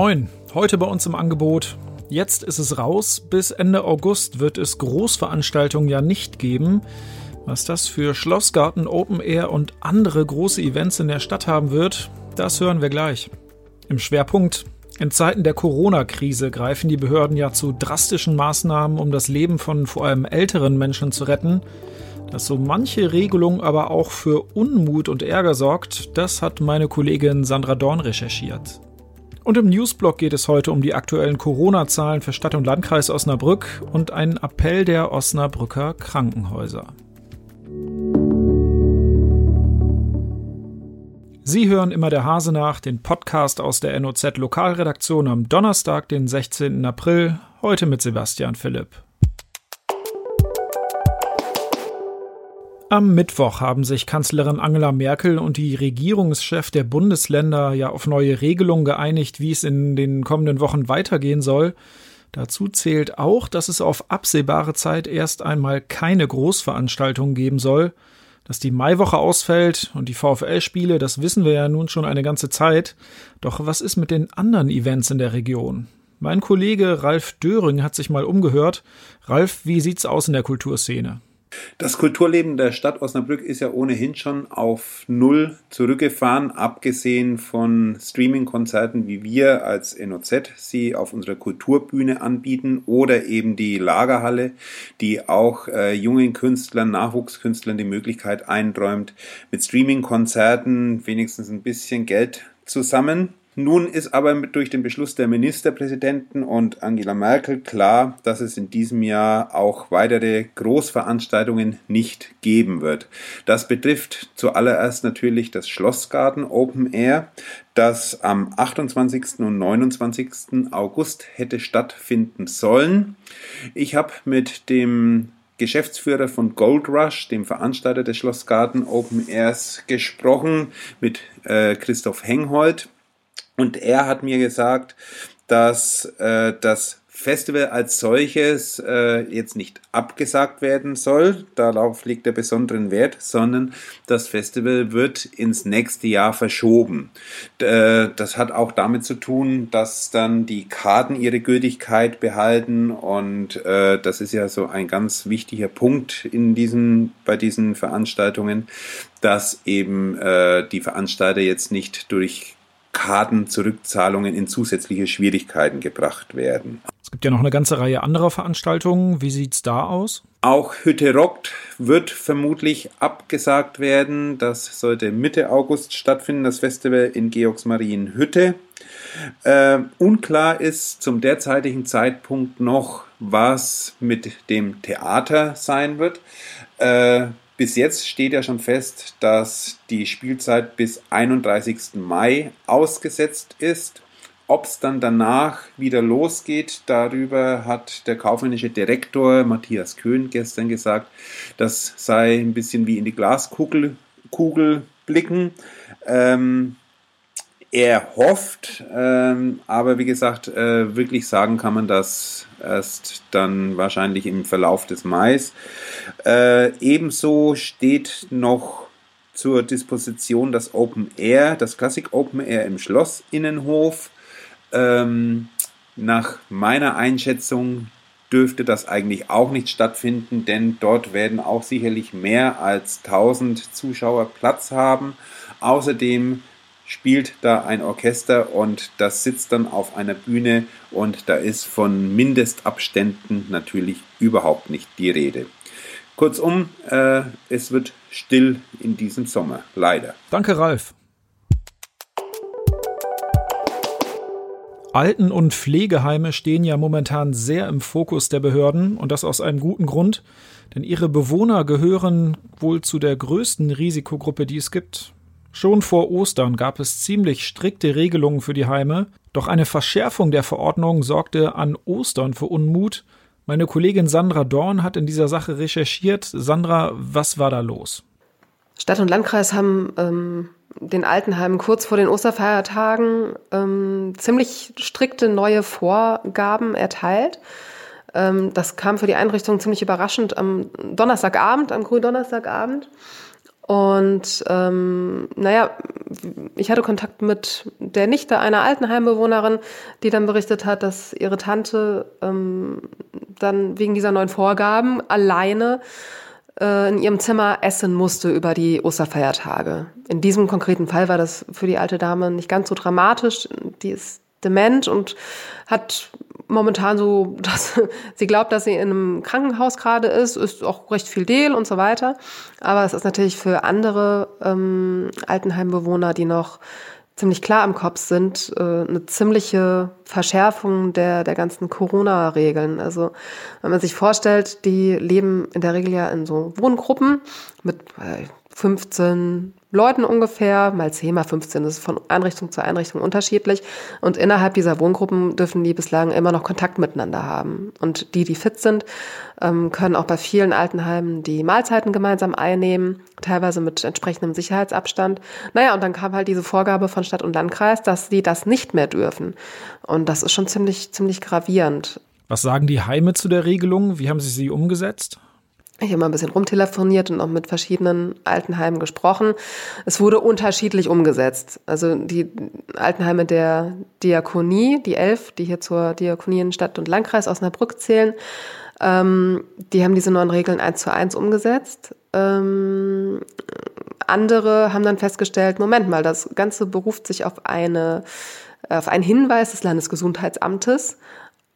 Moin, heute bei uns im Angebot. Jetzt ist es raus, bis Ende August wird es Großveranstaltungen ja nicht geben. Was das für Schlossgarten, Open Air und andere große Events in der Stadt haben wird, das hören wir gleich. Im Schwerpunkt in Zeiten der Corona-Krise greifen die Behörden ja zu drastischen Maßnahmen, um das Leben von vor allem älteren Menschen zu retten. Dass so manche Regelung aber auch für Unmut und Ärger sorgt, das hat meine Kollegin Sandra Dorn recherchiert. Und im Newsblog geht es heute um die aktuellen Corona-Zahlen für Stadt und Landkreis Osnabrück und einen Appell der Osnabrücker Krankenhäuser. Sie hören immer der Hase nach, den Podcast aus der NOZ Lokalredaktion am Donnerstag, den 16. April, heute mit Sebastian Philipp. Am Mittwoch haben sich Kanzlerin Angela Merkel und die Regierungschef der Bundesländer ja auf neue Regelungen geeinigt, wie es in den kommenden Wochen weitergehen soll. Dazu zählt auch, dass es auf absehbare Zeit erst einmal keine Großveranstaltungen geben soll. Dass die Maiwoche ausfällt und die VfL-Spiele, das wissen wir ja nun schon eine ganze Zeit. Doch was ist mit den anderen Events in der Region? Mein Kollege Ralf Döring hat sich mal umgehört. Ralf, wie sieht's aus in der Kulturszene? Das Kulturleben der Stadt Osnabrück ist ja ohnehin schon auf Null zurückgefahren, abgesehen von Streaming-Konzerten, wie wir als NOZ sie auf unserer Kulturbühne anbieten oder eben die Lagerhalle, die auch äh, jungen Künstlern, Nachwuchskünstlern die Möglichkeit einräumt, mit Streaming-Konzerten wenigstens ein bisschen Geld zusammen nun ist aber durch den Beschluss der Ministerpräsidenten und Angela Merkel klar, dass es in diesem Jahr auch weitere Großveranstaltungen nicht geben wird. Das betrifft zuallererst natürlich das Schlossgarten Open Air, das am 28. und 29. August hätte stattfinden sollen. Ich habe mit dem Geschäftsführer von Gold Rush, dem Veranstalter des Schlossgarten Open Airs, gesprochen, mit äh, Christoph Henghold. Und er hat mir gesagt, dass äh, das Festival als solches äh, jetzt nicht abgesagt werden soll, darauf liegt der besonderen Wert, sondern das Festival wird ins nächste Jahr verschoben. Äh, das hat auch damit zu tun, dass dann die Karten ihre Gültigkeit behalten und äh, das ist ja so ein ganz wichtiger Punkt in diesen, bei diesen Veranstaltungen, dass eben äh, die Veranstalter jetzt nicht durch Kartenzurückzahlungen in zusätzliche Schwierigkeiten gebracht werden. Es gibt ja noch eine ganze Reihe anderer Veranstaltungen. Wie sieht es da aus? Auch Hütte rockt wird vermutlich abgesagt werden. Das sollte Mitte August stattfinden, das Festival in Georgsmarienhütte. Äh, unklar ist zum derzeitigen Zeitpunkt noch, was mit dem Theater sein wird. Äh, bis jetzt steht ja schon fest, dass die Spielzeit bis 31. Mai ausgesetzt ist. Ob es dann danach wieder losgeht, darüber hat der kaufmännische Direktor Matthias Köhn gestern gesagt, das sei ein bisschen wie in die Glaskugel Kugel blicken. Ähm, er hofft, ähm, aber wie gesagt, äh, wirklich sagen kann man das erst dann wahrscheinlich im Verlauf des Mais. Äh, ebenso steht noch zur Disposition das Open Air, das Classic Open Air im Schloss Innenhof. Ähm, nach meiner Einschätzung dürfte das eigentlich auch nicht stattfinden, denn dort werden auch sicherlich mehr als 1000 Zuschauer Platz haben. Außerdem spielt da ein Orchester und das sitzt dann auf einer Bühne und da ist von Mindestabständen natürlich überhaupt nicht die Rede. Kurzum, äh, es wird still in diesem Sommer, leider. Danke, Ralf. Alten- und Pflegeheime stehen ja momentan sehr im Fokus der Behörden und das aus einem guten Grund, denn ihre Bewohner gehören wohl zu der größten Risikogruppe, die es gibt. Schon vor Ostern gab es ziemlich strikte Regelungen für die Heime, doch eine Verschärfung der Verordnung sorgte an Ostern für Unmut. Meine Kollegin Sandra Dorn hat in dieser Sache recherchiert. Sandra, was war da los? Stadt und Landkreis haben ähm, den Altenheimen kurz vor den Osterfeiertagen ähm, ziemlich strikte neue Vorgaben erteilt. Ähm, das kam für die Einrichtung ziemlich überraschend am Donnerstagabend, am Gründonnerstagabend. Und ähm, naja, ich hatte Kontakt mit der Nichte einer Altenheimbewohnerin, die dann berichtet hat, dass ihre Tante ähm, dann wegen dieser neuen Vorgaben alleine äh, in ihrem Zimmer essen musste über die Osterfeiertage. In diesem konkreten Fall war das für die alte Dame nicht ganz so dramatisch. Die ist dement und hat momentan so, dass sie glaubt, dass sie in einem Krankenhaus gerade ist, ist auch recht viel Deal und so weiter. Aber es ist natürlich für andere ähm, Altenheimbewohner, die noch ziemlich klar am Kopf sind, äh, eine ziemliche Verschärfung der, der ganzen Corona-Regeln. Also wenn man sich vorstellt, die leben in der Regel ja in so Wohngruppen mit 15 äh, Leuten ungefähr, mal 10, mal 15, das ist von Einrichtung zu Einrichtung unterschiedlich. Und innerhalb dieser Wohngruppen dürfen die bislang immer noch Kontakt miteinander haben. Und die, die fit sind, ähm, können auch bei vielen Altenheimen die Mahlzeiten gemeinsam einnehmen, teilweise mit entsprechendem Sicherheitsabstand. Naja, und dann kam halt diese Vorgabe von Stadt und Landkreis, dass sie das nicht mehr dürfen. Und das ist schon ziemlich, ziemlich gravierend. Was sagen die Heime zu der Regelung? Wie haben sie sie umgesetzt? Ich habe mal ein bisschen rumtelefoniert und auch mit verschiedenen Altenheimen gesprochen. Es wurde unterschiedlich umgesetzt. Also die Altenheime der Diakonie, die elf, die hier zur Diakonie in Stadt und Landkreis Osnabrück zählen, ähm, die haben diese neuen Regeln eins zu eins umgesetzt. Ähm, andere haben dann festgestellt, Moment mal, das Ganze beruft sich auf eine auf einen Hinweis des Landesgesundheitsamtes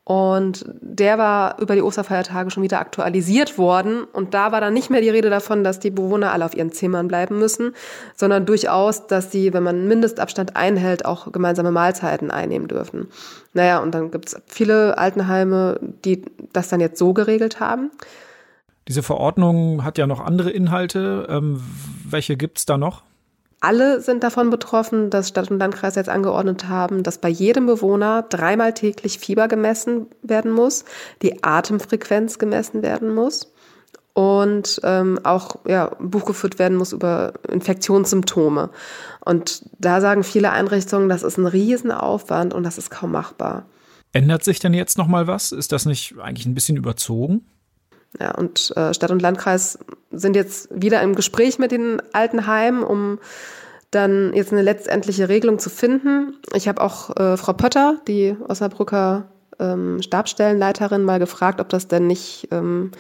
und der war über die Osterfeiertage schon wieder aktualisiert worden. Und da war dann nicht mehr die Rede davon, dass die Bewohner alle auf ihren Zimmern bleiben müssen, sondern durchaus, dass sie, wenn man Mindestabstand einhält, auch gemeinsame Mahlzeiten einnehmen dürfen. Naja, und dann gibt es viele Altenheime, die das dann jetzt so geregelt haben. Diese Verordnung hat ja noch andere Inhalte. Ähm, welche gibt's da noch? Alle sind davon betroffen, dass Stadt und Landkreis jetzt angeordnet haben, dass bei jedem Bewohner dreimal täglich Fieber gemessen werden muss, die Atemfrequenz gemessen werden muss und ähm, auch ja, Buch geführt werden muss über Infektionssymptome. Und da sagen viele Einrichtungen, das ist ein Riesenaufwand und das ist kaum machbar. Ändert sich denn jetzt noch mal was? Ist das nicht eigentlich ein bisschen überzogen? Ja, und äh, Stadt und Landkreis sind jetzt wieder im Gespräch mit den Altenheimen, um dann jetzt eine letztendliche Regelung zu finden. Ich habe auch äh, Frau Pötter, die Osnabrücker ähm, Stabstellenleiterin, mal gefragt, ob das denn nicht ähm,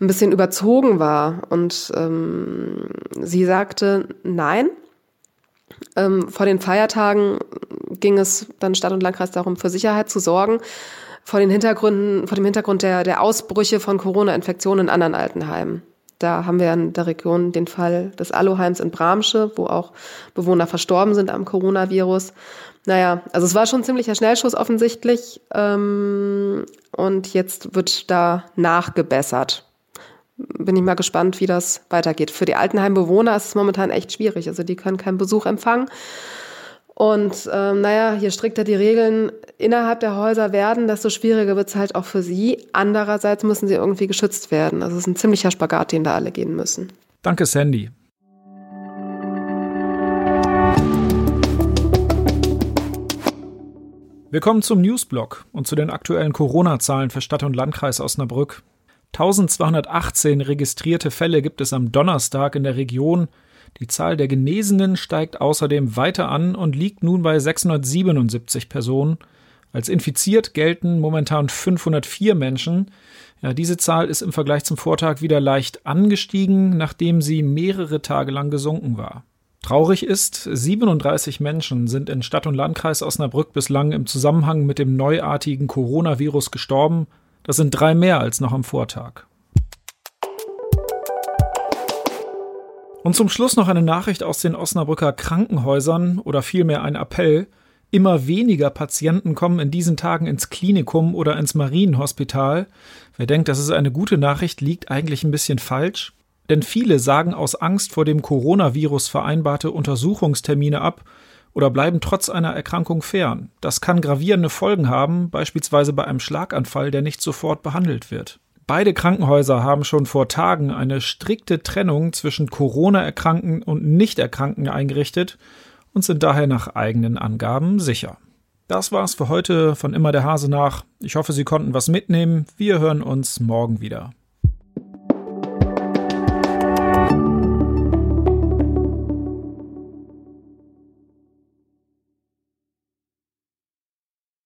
ein bisschen überzogen war. Und ähm, sie sagte, nein. Ähm, vor den Feiertagen ging es dann Stadt und Landkreis darum, für Sicherheit zu sorgen vor den Hintergründen, vor dem Hintergrund der, der Ausbrüche von Corona-Infektionen in anderen Altenheimen. Da haben wir in der Region den Fall des Aloheims in Bramsche, wo auch Bewohner verstorben sind am Coronavirus. Naja, also es war schon ein ziemlicher Schnellschuss offensichtlich. Ähm, und jetzt wird da nachgebessert. Bin ich mal gespannt, wie das weitergeht. Für die Altenheimbewohner ist es momentan echt schwierig. Also die können keinen Besuch empfangen. Und ähm, naja, je strikter die Regeln innerhalb der Häuser werden, desto schwieriger wird es halt auch für sie. Andererseits müssen sie irgendwie geschützt werden. Also es ist ein ziemlicher Spagat, den da alle gehen müssen. Danke, Sandy. Wir kommen zum Newsblock und zu den aktuellen Corona-Zahlen für Stadt und Landkreis Osnabrück. 1218 registrierte Fälle gibt es am Donnerstag in der Region. Die Zahl der Genesenen steigt außerdem weiter an und liegt nun bei 677 Personen. Als infiziert gelten momentan 504 Menschen. Ja, diese Zahl ist im Vergleich zum Vortag wieder leicht angestiegen, nachdem sie mehrere Tage lang gesunken war. Traurig ist, 37 Menschen sind in Stadt und Landkreis Osnabrück bislang im Zusammenhang mit dem neuartigen Coronavirus gestorben. Das sind drei mehr als noch am Vortag. Und zum Schluss noch eine Nachricht aus den Osnabrücker Krankenhäusern oder vielmehr ein Appell. Immer weniger Patienten kommen in diesen Tagen ins Klinikum oder ins Marienhospital. Wer denkt, das ist eine gute Nachricht, liegt eigentlich ein bisschen falsch. Denn viele sagen aus Angst vor dem Coronavirus vereinbarte Untersuchungstermine ab oder bleiben trotz einer Erkrankung fern. Das kann gravierende Folgen haben, beispielsweise bei einem Schlaganfall, der nicht sofort behandelt wird. Beide Krankenhäuser haben schon vor Tagen eine strikte Trennung zwischen Corona-Erkrankten und Nicht-Erkrankten eingerichtet und sind daher nach eigenen Angaben sicher. Das war's für heute von Immer der Hase nach. Ich hoffe, Sie konnten was mitnehmen. Wir hören uns morgen wieder.